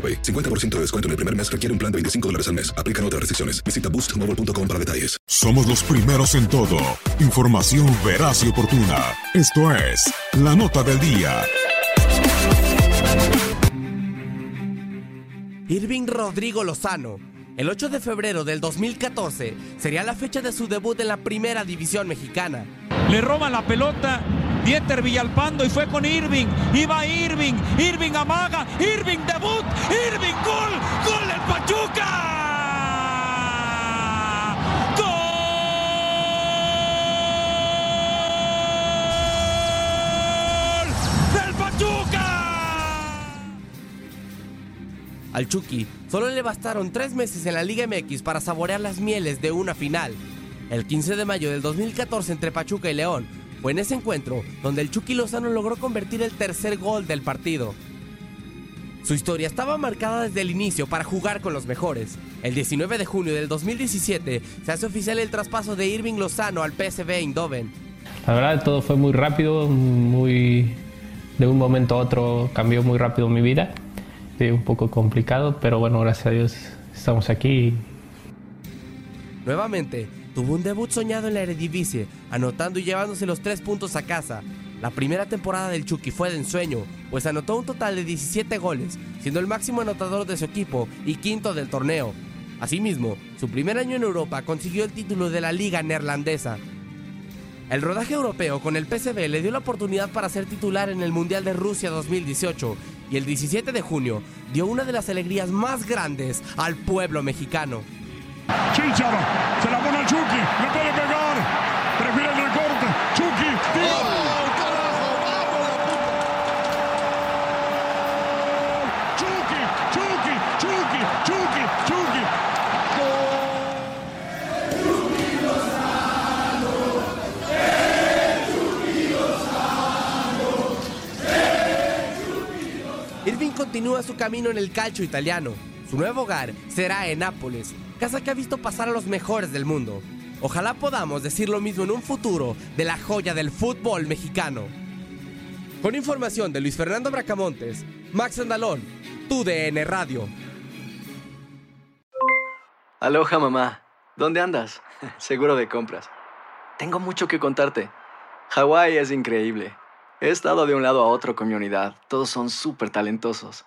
AroPay. 50% de descuento en el primer mes requiere un plan de 25 dólares al mes. Aplican otras restricciones. Visita boostmobile.com para detalles. Somos los primeros en todo. Información veraz y oportuna. Esto es La Nota del Día. Irving Rodrigo Lozano. El 8 de febrero del 2014 sería la fecha de su debut en la primera división mexicana. Le roban la pelota Dieter Villalpando y fue con Irving. Iba Irving. Irving amaga. Irving debut. Irving gol. Gol del Pachuca. Al Chucky solo le bastaron tres meses en la Liga MX para saborear las mieles de una final. El 15 de mayo del 2014 entre Pachuca y León fue en ese encuentro donde el Chucky Lozano logró convertir el tercer gol del partido. Su historia estaba marcada desde el inicio para jugar con los mejores. El 19 de junio del 2017 se hace oficial el traspaso de Irving Lozano al PSV Eindhoven. La verdad todo fue muy rápido, muy de un momento a otro cambió muy rápido mi vida. Fue un poco complicado, pero bueno, gracias a Dios estamos aquí. Nuevamente, tuvo un debut soñado en la Eredivisie, anotando y llevándose los tres puntos a casa. La primera temporada del Chucky fue de ensueño, pues anotó un total de 17 goles, siendo el máximo anotador de su equipo y quinto del torneo. Asimismo, su primer año en Europa consiguió el título de la Liga Neerlandesa. El rodaje europeo con el PSV le dio la oportunidad para ser titular en el Mundial de Rusia 2018 y el 17 de junio dio una de las alegrías más grandes al pueblo mexicano. Chicharo, se la pone al Chucky, le puede pegar, prefiere el recorte, Chucky, tira. Chucky, Chucky, Chucky, Chucky, Chucky. Irving continúa su camino en el calcio italiano. Su nuevo hogar será en Nápoles, casa que ha visto pasar a los mejores del mundo. Ojalá podamos decir lo mismo en un futuro de la joya del fútbol mexicano. Con información de Luis Fernando Bracamontes, Max Andalón, TUDN Radio. Aloha mamá, ¿dónde andas? Seguro de compras. Tengo mucho que contarte. Hawái es increíble. He estado de un lado a otro con mi unidad. Todos son súper talentosos.